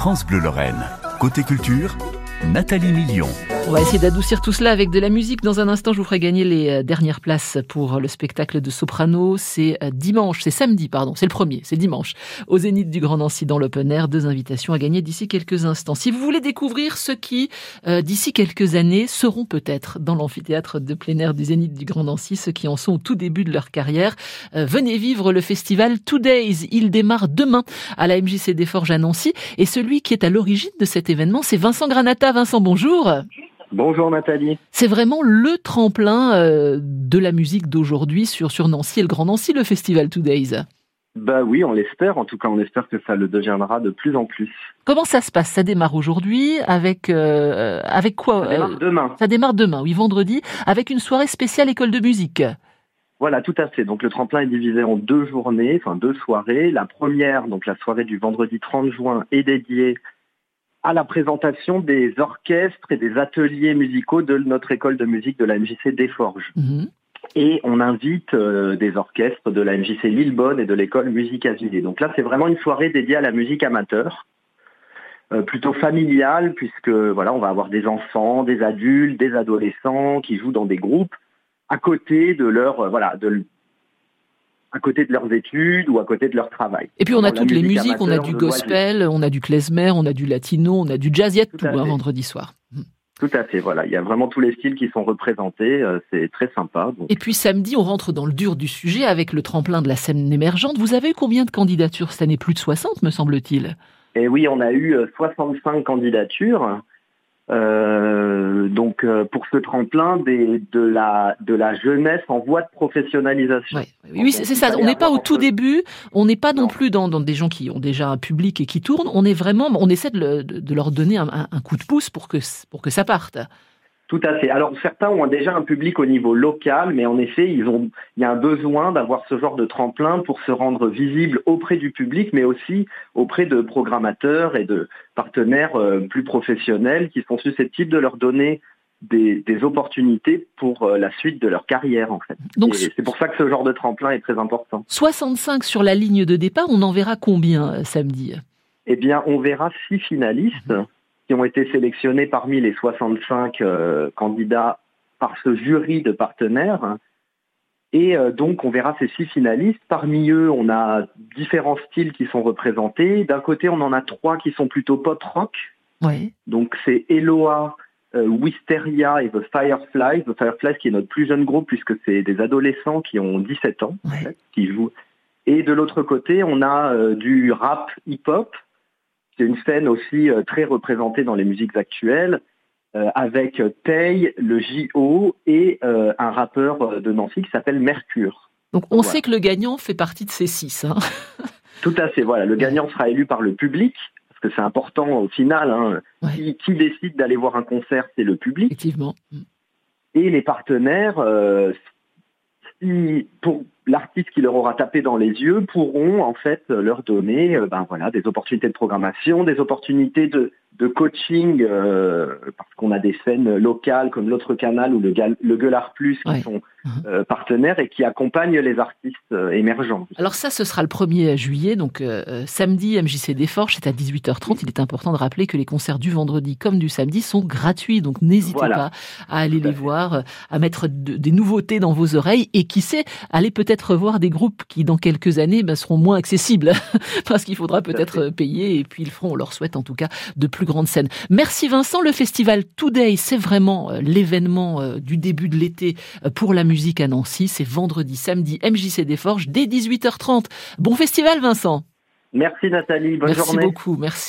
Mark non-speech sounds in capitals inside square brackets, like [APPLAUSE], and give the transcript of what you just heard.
France Bleu Lorraine. Côté culture, Nathalie Million. On va essayer d'adoucir tout cela avec de la musique. Dans un instant, je vous ferai gagner les euh, dernières places pour le spectacle de Soprano. C'est euh, dimanche, c'est samedi, pardon, c'est le premier, c'est dimanche, au Zénith du Grand Nancy dans l'Open Air. Deux invitations à gagner d'ici quelques instants. Si vous voulez découvrir ceux qui, euh, d'ici quelques années, seront peut-être dans l'amphithéâtre de plein air du Zénith du Grand Nancy, ceux qui en sont au tout début de leur carrière, venez vivre le festival Two Days. Il démarre demain à la MJC des Forges à Nancy. Et celui qui est à l'origine de cet événement, c'est Vincent Granata. Vincent, bonjour. Bonjour Nathalie. C'est vraiment le tremplin euh, de la musique d'aujourd'hui sur, sur Nancy et le Grand Nancy, le festival Two Days. Bah oui, on l'espère. En tout cas, on espère que ça le deviendra de plus en plus. Comment ça se passe? Ça démarre aujourd'hui avec euh, avec quoi Ça démarre demain. Ça démarre demain, oui, vendredi, avec une soirée spéciale école de musique. Voilà, tout à fait. Donc le tremplin est divisé en deux journées, enfin deux soirées. La première, donc la soirée du vendredi 30 juin, est dédiée à la présentation des orchestres et des ateliers musicaux de notre école de musique de la MJC des Forges. Mhm. Et on invite euh, des orchestres de la MJC Lillebonne et de l'école Musique Avilés. Donc là, c'est vraiment une soirée dédiée à la musique amateur, euh, plutôt familiale, puisque voilà, on va avoir des enfants, des adultes, des adolescents qui jouent dans des groupes à côté de leur euh, voilà de à côté de leurs études ou à côté de leur travail. Et puis on a toutes les musiques, on a du gospel, on a du klezmer, on a du latino, on a du jazz, il y a tout, hein, vendredi soir. Hmm. Tout à fait, voilà. Il y a vraiment tous les styles qui sont représentés. Euh, c'est très sympa. Et puis samedi, on rentre dans le dur du sujet avec le tremplin de la scène émergente. Vous avez eu combien de candidatures cette année? Plus de 60, me semble-t-il. Et eh oui, on a eu 65 euh, candidatures. Euh, donc euh, pour ce tremplin des, de la de la jeunesse en voie de professionnalisation. Oui, c'est ça. On n'est pas au tout début. On n'est pas non, plus dans, dans, des gens qui ont déjà un public et qui tournent. On est vraiment, on essaie de, de leur donner un, un, coup de pouce pour que pour que ça parte. Tout à fait. Alors certains ont déjà un public au niveau local, mais en effet, ils ont, il y a un besoin d'avoir ce genre de tremplin pour se rendre visible auprès du public, mais aussi auprès de programmateurs et de partenaires euh, plus professionnels qui sont susceptibles de leur donner des, opportunités pour euh, la suite de leur carrière en fait. Donc c'est pour ça que ce genre de tremplin est très important. 65 sur la ligne de départ, on en verra combien euh, samedi Eh bien, on verra six finalistes. Mhm qui ont été sélectionnés parmi les 65 euh, candidats par ce jury de partenaires. Et euh, donc, on verra ces six finalistes. Parmi eux, on a différents styles qui sont représentés. D'un côté, on en a trois qui sont plutôt pop-rock. Donc, c'est Eloa, euh, Wisteria et The Fireflies. The Fireflies qui est notre plus jeune groupe puisque c'est des adolescents qui ont 17 ans qui jouent. Et de l'autre côté, on a du rap hip-hop c'est une scène aussi euh, très représentée dans les musiques actuelles, euh, avec Tay, le JO et euh, un rappeur de Nancy qui s'appelle Mercure. Donc on sait que le gagnant fait partie de ces six. Hein. [LAUGHS] Tout à fait, voilà. Le gagnant sera élu par le public, parce que c'est important au final. Hein. Qui, décide d'aller voir un concert, c'est le public. Effectivement. Et les partenaires, pour l'artiste qui leur aura tapé dans les yeux pourront en fait leur donner euh, ben voilà des opportunités de programmation, des opportunités de, de coaching euh, parce qu'on a des scènes locales comme l'autre canal ou le, le Gueulard Plus qui sont mhm. euh, partenaires et qui accompagnent les artistes euh, émergents. Alors ça, ce sera le 1er juillet, donc samedi MJC des Forges, c'est à 18h30. Il est important de rappeler que les concerts du vendredi comme du samedi sont gratuits, donc n'hésitez pas à aller les voir, à mettre des nouveautés dans vos oreilles et qui sait, aller peut-être voir des groupes qui dans quelques années ben, seront moins accessibles [LAUGHS] parce qu'il faudra peut-être payer et puis ils feront, on leur souhaite en tout cas, de plus grande scène. Merci Vincent. Le festival Today, c'est vraiment euh, l'événement euh, du début de l'été euh, pour la musique à Nancy. C'est vendredi, samedi, MJC des Forges, dès 18h30. Bon festival Vincent. Merci Nathalie, bonne journée. Merci beaucoup, merci.